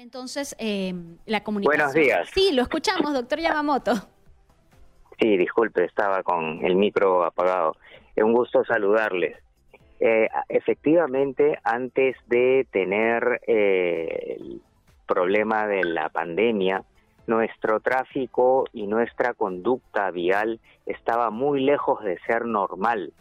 entonces eh, la comunicación. Buenos días. Sí, lo escuchamos, doctor Yamamoto. Sí, disculpe, estaba con el micro apagado. Es un gusto saludarles. Eh, efectivamente, antes de tener eh, el problema de la pandemia, nuestro tráfico y nuestra conducta vial estaba muy lejos de ser normal.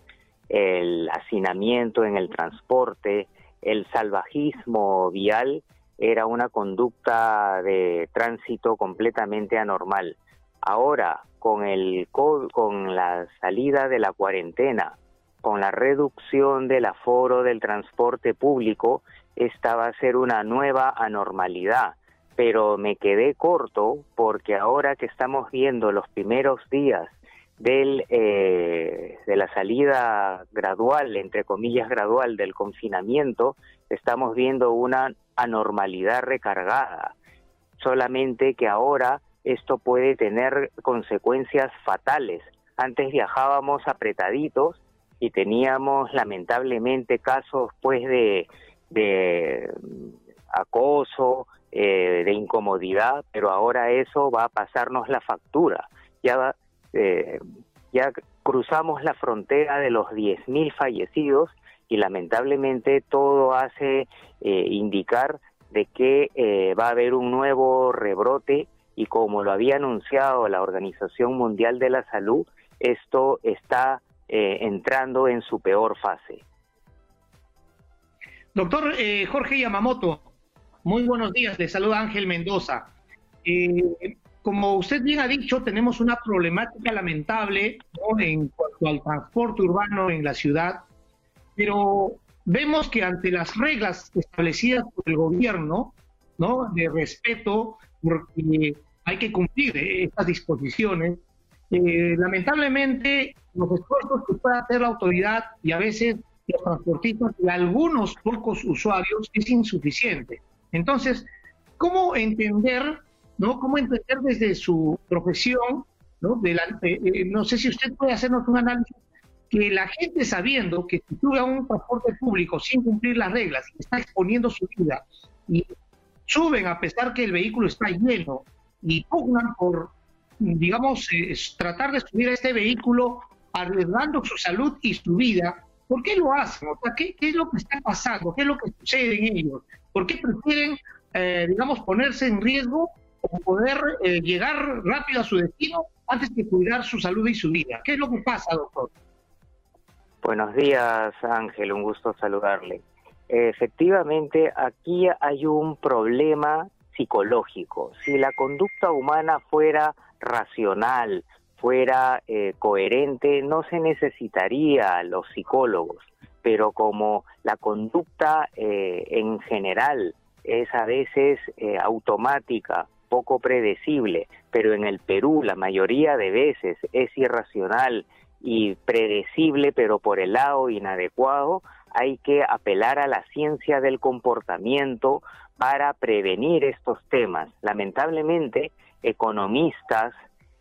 El hacinamiento en el transporte, el salvajismo vial era una conducta de tránsito completamente anormal. Ahora, con el con la salida de la cuarentena, con la reducción del aforo del transporte público, esta va a ser una nueva anormalidad. Pero me quedé corto porque ahora que estamos viendo los primeros días del, eh, de la salida gradual, entre comillas gradual, del confinamiento, estamos viendo una anormalidad recargada. Solamente que ahora esto puede tener consecuencias fatales. Antes viajábamos apretaditos y teníamos lamentablemente casos pues de, de acoso, eh, de incomodidad, pero ahora eso va a pasarnos la factura. Ya eh, ya cruzamos la frontera de los 10.000 fallecidos y lamentablemente todo hace eh, indicar de que eh, va a haber un nuevo rebrote y como lo había anunciado la Organización Mundial de la Salud, esto está entrando en su peor fase. Doctor Jorge Yamamoto, muy buenos días, le saluda Ángel Mendoza. Como usted bien ha dicho, tenemos una problemática lamentable en cuanto al transporte urbano en la ciudad, pero vemos que ante las reglas establecidas por el gobierno, ¿no? de respeto, porque hay que cumplir estas disposiciones, eh, lamentablemente los esfuerzos que puede hacer la autoridad y a veces los transportistas y algunos pocos usuarios es insuficiente. Entonces, ¿cómo entender ¿no? ¿Cómo entender desde su profesión, ¿no? Eh, eh, no sé si usted puede hacernos un análisis que la gente sabiendo que si sube a un transporte público sin cumplir las reglas, está exponiendo su vida y suben a pesar que el vehículo está lleno y pugnan por, digamos, eh, tratar de subir a este vehículo arriesgando su salud y su vida, ¿por qué lo hacen? O sea, ¿qué, es lo que está pasando? ¿Qué es lo que sucede en ellos? ¿Por qué prefieren, digamos, ponerse en riesgo o poder eh, llegar rápido a su destino antes que cuidar su salud y su vida. ¿Qué es lo que pasa, doctor? Buenos días, Ángel, un gusto saludarle. Efectivamente, aquí hay un problema psicológico. Si la conducta humana fuera racional, fuera eh, coherente, no se necesitaría los psicólogos, pero como la conducta eh, en general es a veces automática poco predecible, pero en el Perú la mayoría de veces es irracional y predecible, pero por el lado inadecuado, hay que apelar a la ciencia del comportamiento para prevenir estos temas. Lamentablemente, economistas,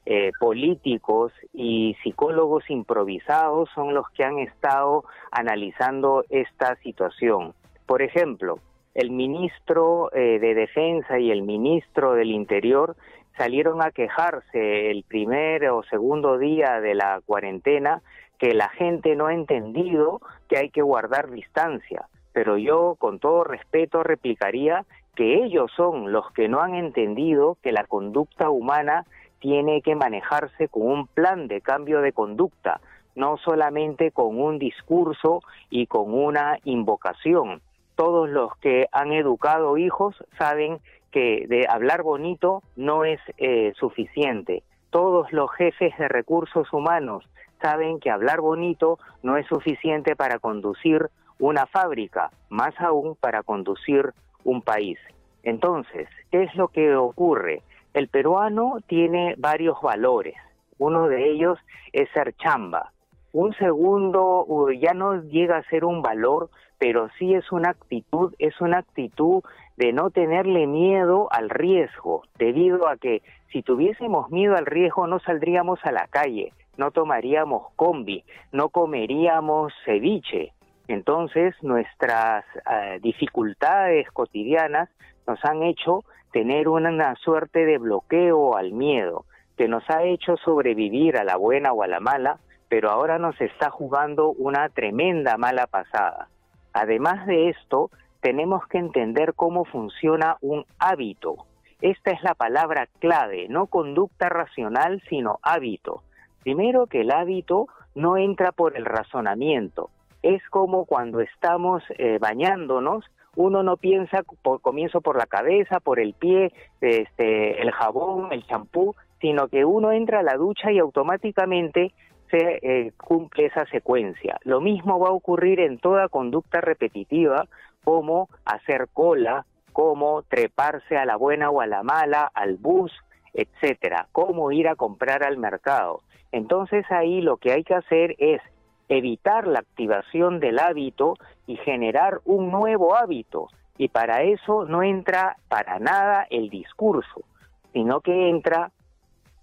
eh, políticos y psicólogos improvisados son los que han estado analizando esta situación. Por ejemplo, el ministro eh, de Defensa y el ministro del Interior salieron a quejarse el primer o segundo día de la cuarentena que la gente no ha entendido que hay que guardar distancia. Pero yo, con todo respeto, replicaría que ellos son los que no han entendido que la conducta humana tiene que manejarse con un plan de cambio de conducta, no solamente con un discurso y con una invocación todos los que han educado hijos saben que de hablar bonito no es eh, suficiente. Todos los jefes de recursos humanos saben que hablar bonito no es suficiente para conducir una fábrica, más aún para conducir un país. Entonces, ¿qué es lo que ocurre? El peruano tiene varios valores. Uno de ellos es ser chamba. Un segundo ya no llega a ser un valor, pero sí es una actitud, es una actitud de no tenerle miedo al riesgo, debido a que si tuviésemos miedo al riesgo no saldríamos a la calle, no tomaríamos combi, no comeríamos ceviche. Entonces nuestras eh, dificultades cotidianas nos han hecho tener una suerte de bloqueo al miedo, que nos ha hecho sobrevivir a la buena o a la mala, pero ahora nos está jugando una tremenda mala pasada. Además de esto, tenemos que entender cómo funciona un hábito. Esta es la palabra clave, no conducta racional, sino hábito. Primero que el hábito no entra por el razonamiento. Es como cuando estamos eh, bañándonos, uno no piensa, por, comienzo por la cabeza, por el pie, este, el jabón, el champú, sino que uno entra a la ducha y automáticamente se eh, cumple esa secuencia. Lo mismo va a ocurrir en toda conducta repetitiva, como hacer cola, como treparse a la buena o a la mala, al bus, etcétera, cómo ir a comprar al mercado. Entonces ahí lo que hay que hacer es evitar la activación del hábito y generar un nuevo hábito. Y para eso no entra para nada el discurso, sino que entra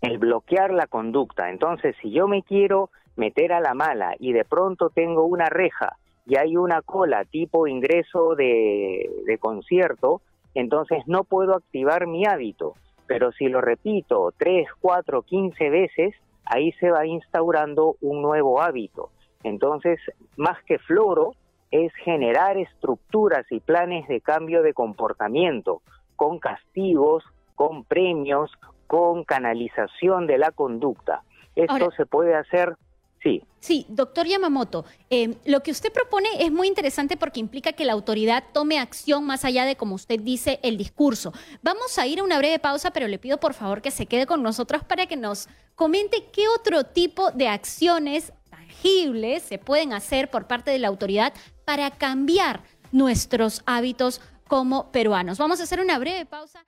el bloquear la conducta. Entonces, si yo me quiero meter a la mala y de pronto tengo una reja y hay una cola tipo ingreso de, de concierto, entonces no puedo activar mi hábito. Pero si lo repito tres, cuatro, quince veces, ahí se va instaurando un nuevo hábito. Entonces, más que floro, es generar estructuras y planes de cambio de comportamiento con castigos, con premios, con canalización de la conducta. Esto se puede hacer Sí. Sí, doctor Yamamoto, eh, lo que usted propone es muy interesante porque implica que la autoridad tome acción más allá de, como usted dice, el discurso. Vamos a ir a una breve pausa, pero le pido por favor que se quede con nosotros para que nos comente qué otro tipo de acciones tangibles se pueden hacer por parte de la autoridad para cambiar nuestros hábitos como peruanos. Vamos a hacer una breve pausa.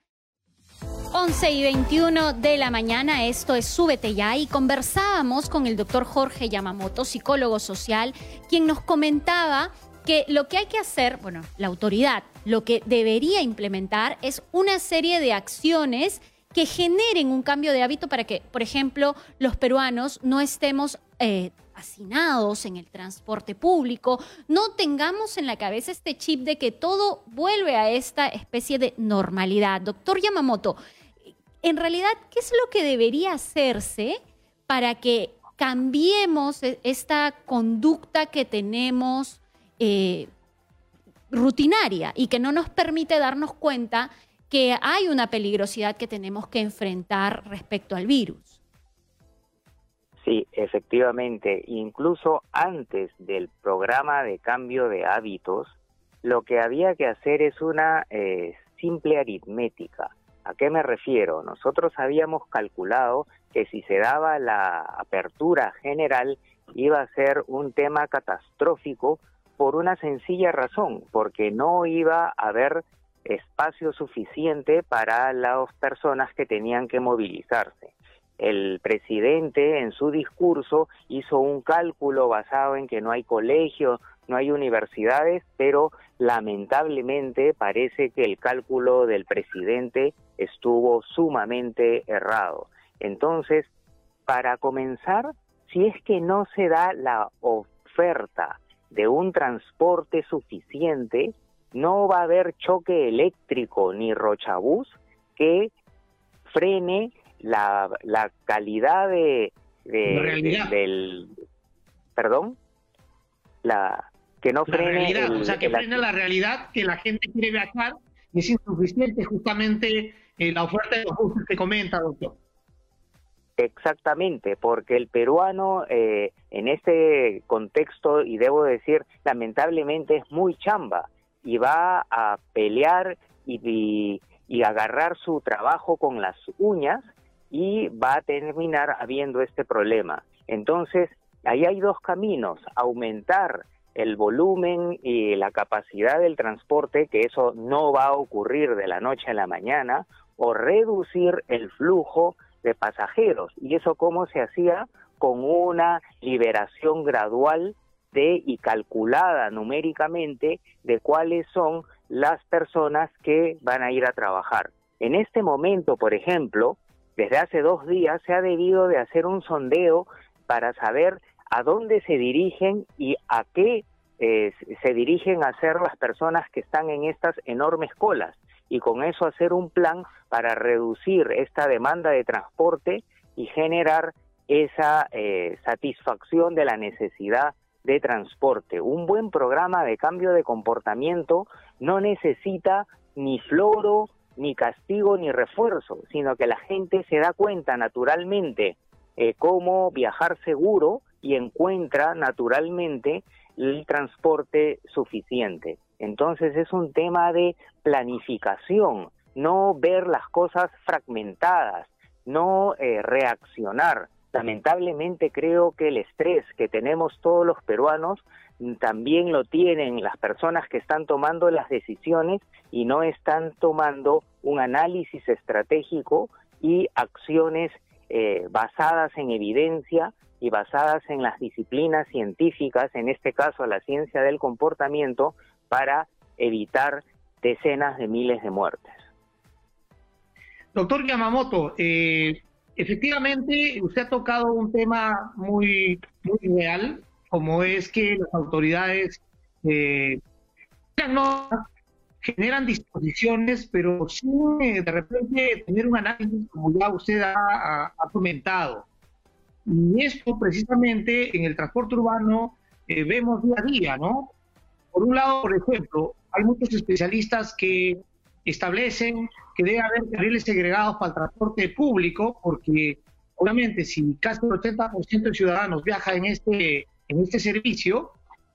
11 y 21 de la mañana, esto es Súbete ya y conversábamos con el doctor Jorge Yamamoto, psicólogo social, quien nos comentaba que lo que hay que hacer, bueno, la autoridad, lo que debería implementar es una serie de acciones que generen un cambio de hábito para que, por ejemplo, los peruanos no estemos eh, hacinados en el transporte público, no tengamos en la cabeza este chip de que todo vuelve a esta especie de normalidad. Doctor Yamamoto, en realidad, ¿qué es lo que debería hacerse para que cambiemos e-, esta conducta que tenemos eh, rutinaria y que no nos permite darnos cuenta que hay una peligrosidad que tenemos que enfrentar respecto al virus? Sí, efectivamente. Incluso antes del programa de cambio de hábitos, lo que había que hacer es una eh, simple aritmética. ¿A qué me refiero? Nosotros habíamos calculado que si se daba la apertura general iba a ser un tema catastrófico por una sencilla razón, porque no iba a haber espacio suficiente para las personas que tenían que movilizarse. El presidente en su discurso hizo un cálculo basado en que no hay colegios, no hay universidades, pero lamentablemente parece que el cálculo del presidente estuvo sumamente errado. Entonces, para comenzar, si es que no se da la oferta de un transporte suficiente, no va a haber choque eléctrico ni rochabús que frene la, la calidad de, del perdón la que no frene la o sea que frena la realidad que la gente quiere viajar y es insuficiente justamente eh, la oferta de los buses que comenta doctor Exactamente, porque el peruano eh, en este contexto, y debo decir, lamentablemente es muy chamba y va a pelear y, y, agarrar su trabajo con las uñas y va a terminar habiendo este problema. Entonces, ahí hay dos caminos, aumentar el volumen y la capacidad del transporte, que eso no va a ocurrir de la noche a la mañana, o reducir el flujo de pasajeros. ¿Y eso cómo se hacía? Con una liberación gradual de y calculada numéricamente de cuáles son las personas que van a ir a trabajar. En este momento, por ejemplo, desde hace dos días se ha debido de hacer un sondeo para saber a dónde se dirigen y a qué eh, se dirigen a ser las personas que están en estas enormes colas. y con eso hacer un plan para reducir esta demanda de transporte y generar esa eh, satisfacción de la necesidad de transporte. Un buen programa de cambio de comportamiento no necesita ni floro, ni castigo, ni refuerzo, sino que la gente se da cuenta naturalmente eh, cómo viajar seguro y encuentra naturalmente el transporte suficiente. Entonces es un tema de planificación, no ver las cosas fragmentadas, no eh, reaccionar. Lamentablemente creo que el estrés que tenemos todos los peruanos mm, también lo tienen las personas que están tomando las decisiones y no están tomando un análisis estratégico y acciones eh, basadas en evidencia y basadas en las disciplinas científicas, en este caso la ciencia del comportamiento, para evitar decenas de miles de muertes. Doctor Yamamoto, eh, efectivamente usted ha tocado un tema muy, muy real, como es que las autoridades eh, no generan disposiciones, pero sin eh, de repente tener un análisis, como ya usted ha, comentado. Y esto precisamente en el transporte urbano vemos día a día, ¿no? Por un lado, por ejemplo, hay muchos especialistas que establecen que debe haber carriles segregados para el transporte público, porque obviamente si casi el 80% de ciudadanos viaja en este, en este servicio,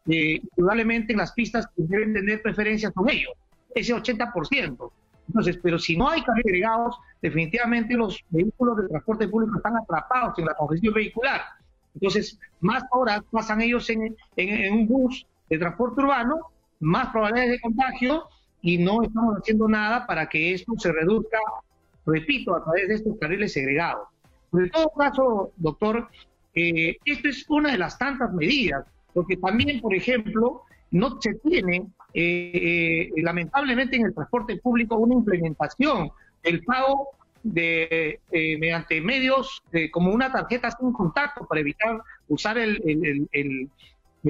eh, indudablemente en las pistas que deben tener preferencias con ellos, ese 80%. Entonces, pero si no hay carriles segregados, definitivamente los vehículos de transporte público están atrapados en la congestión vehicular. Entonces, más horas pasan ellos en, en un bus de transporte urbano, más probabilidades de contagio y no estamos haciendo nada para que esto se reduzca, repito, a través de estos carriles segregados. en todo caso, doctor, eh, esto es una de las tantas medidas, porque también, por ejemplo, no se tiene, eh, eh, lamentablemente en el transporte público, una implementación del pago de mediante medios como una tarjeta sin contacto para evitar usar el, el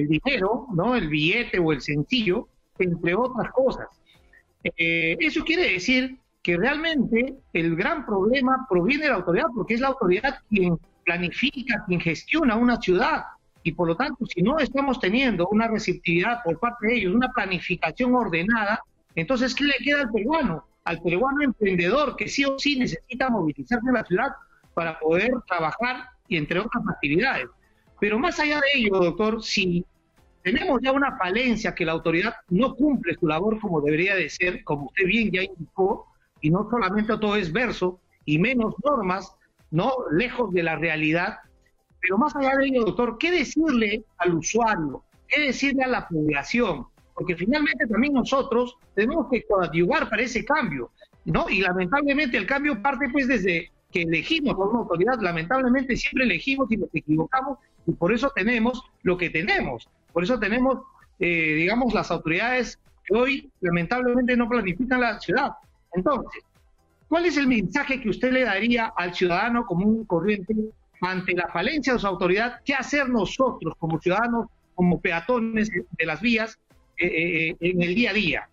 el dinero, ¿no? El billete o el sencillo, entre otras cosas. Eh, eso quiere decir que realmente el gran problema proviene de la autoridad, porque es la autoridad quien planifica, quien gestiona una ciudad. Y por lo tanto, si no estamos teniendo una receptividad por parte de ellos, una planificación ordenada, entonces, ¿qué le queda al peruano? Al peruano emprendedor que sí o sí necesita movilizarse en la ciudad para poder trabajar y entre otras actividades. Pero más allá de ello, doctor, si tenemos ya una falencia que la autoridad no cumple su labor como debería de ser, como usted bien ya indicó, y no solamente todo es verso, y menos normas, no lejos de la realidad. Pero más allá de ello, doctor, ¿qué decirle al usuario? ¿Qué decirle a la población? Porque finalmente también nosotros tenemos que coadyuvar para ese cambio, ¿no? Y lamentablemente el cambio parte pues desde que elegimos a una autoridad, lamentablemente siempre elegimos y nos equivocamos y por eso tenemos lo que tenemos. Por eso tenemos, eh, digamos, las autoridades que hoy lamentablemente no planifican la ciudad. Entonces, ¿cuál es el mensaje que usted le daría al ciudadano común corriente ante la falencia de su autoridad? ¿Qué hacer nosotros como ciudadanos, como peatones de las vías eh, eh, en el día a día?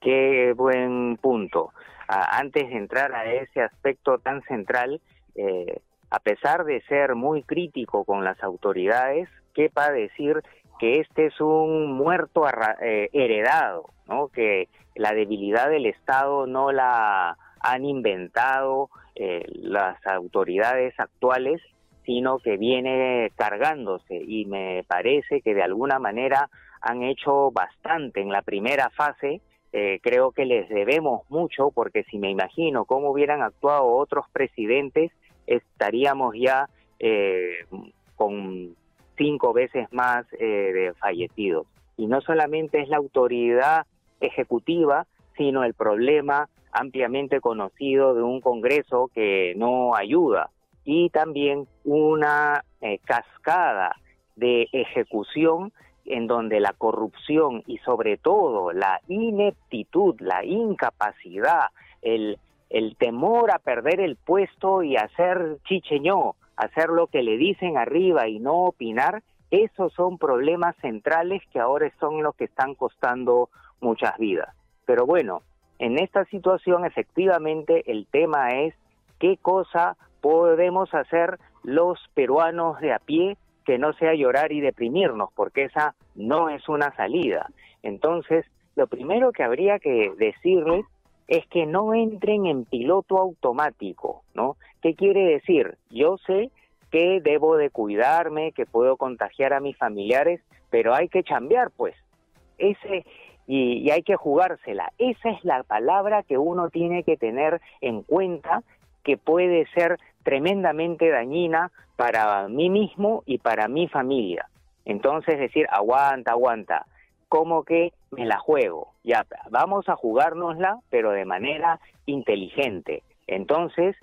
Qué buen punto. Antes de entrar a ese aspecto tan central, eh, a pesar de ser muy crítico con las autoridades, quepa decir que este es un muerto eh, heredado, ¿no? que la debilidad del Estado no la han inventado eh, las autoridades actuales, sino que viene cargándose y me parece que de alguna manera han hecho bastante en la primera fase. Eh, creo que les debemos mucho porque si me imagino cómo hubieran actuado otros presidentes, estaríamos ya eh, con cinco veces más eh, de fallecidos. Y no solamente es la autoridad ejecutiva, sino el problema ampliamente conocido de un Congreso que no ayuda y también una eh, cascada de ejecución en donde la corrupción y sobre todo la ineptitud, la incapacidad, el el temor a perder el puesto y hacer chicheñó, hacer lo que le dicen arriba y no opinar, esos son problemas centrales que ahora son los que están costando muchas vidas. Pero bueno, en esta situación efectivamente el tema es qué cosa podemos hacer los peruanos de a pie que no sea llorar y deprimirnos, porque esa no es una salida. Entonces, lo primero que habría que decirles es que no entren en piloto automático, ¿no? ¿Qué quiere decir? Yo sé que debo de cuidarme, que puedo contagiar a mis familiares, pero hay que chambear, pues. Ese y, y hay que jugársela. Esa es la palabra que uno tiene que tener en cuenta que puede ser tremendamente dañina para mí mismo y para mi familia. Entonces decir, aguanta, aguanta, como que me la juego, ya, vamos a jugárnosla, pero de manera inteligente. Entonces,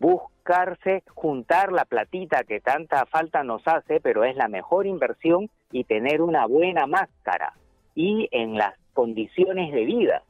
buscarse, juntar la platita que tanta falta nos hace, pero es la mejor inversión y tener una buena máscara y en las condiciones de vida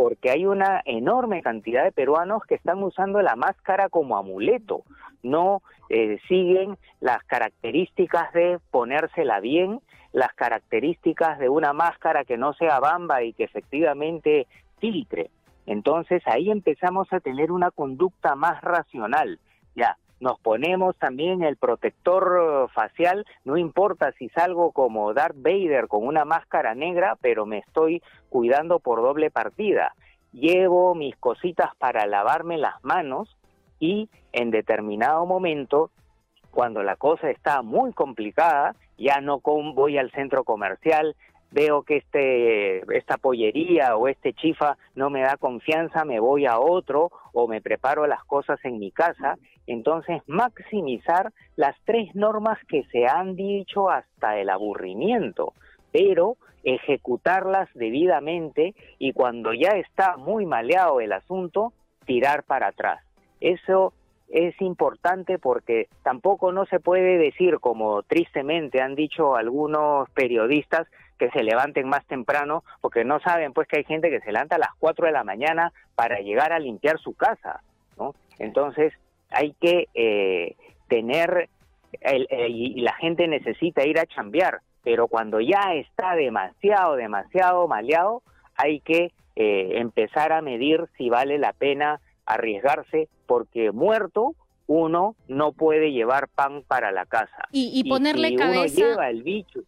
porque hay una enorme cantidad de peruanos que están usando la máscara como amuleto, no eh, siguen las características de ponérsela bien, las características de una máscara que no sea bamba y que efectivamente filtre. Entonces ahí empezamos a tener una conducta más racional. Ya, nos ponemos también el protector eh, facial, no importa si salgo como Darth Vader con una máscara negra, pero me estoy cuidando por doble partida. Llevo mis cositas para lavarme las manos y en determinado momento, cuando la cosa está muy complicada, ya no voy al centro comercial, veo que este, esta pollería o este chifa no me da confianza, me voy a otro o me preparo las cosas en mi casa. Entonces, maximizar las tres normas que se han dicho hasta el aburrimiento, pero ejecutarlas debidamente y cuando ya está muy maleado el asunto, tirar para atrás. Eso es importante porque tampoco no se puede decir, como tristemente han dicho algunos periodistas, que se levanten más temprano, porque no saben pues que hay gente que se levanta a las 4 de la mañana para llegar a limpiar su casa, ¿no? Entonces hay que eh, tener, el, y la gente necesita ir a chambear, pero cuando ya está demasiado, demasiado maleado, hay que eh, empezar a medir si vale la pena arriesgarse, porque muerto uno no puede llevar pan para la casa. Y, ponerle cabeza,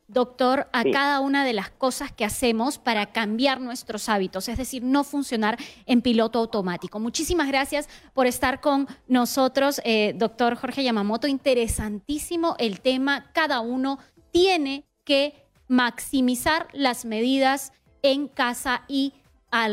doctor, a cada una de las cosas que hacemos para cambiar nuestros hábitos, es decir, no funcionar en piloto automático. Muchísimas gracias por estar con nosotros, eh, doctor Jorge Yamamoto. Interesantísimo el tema. Cada uno tiene que maximizar las medidas en casa y al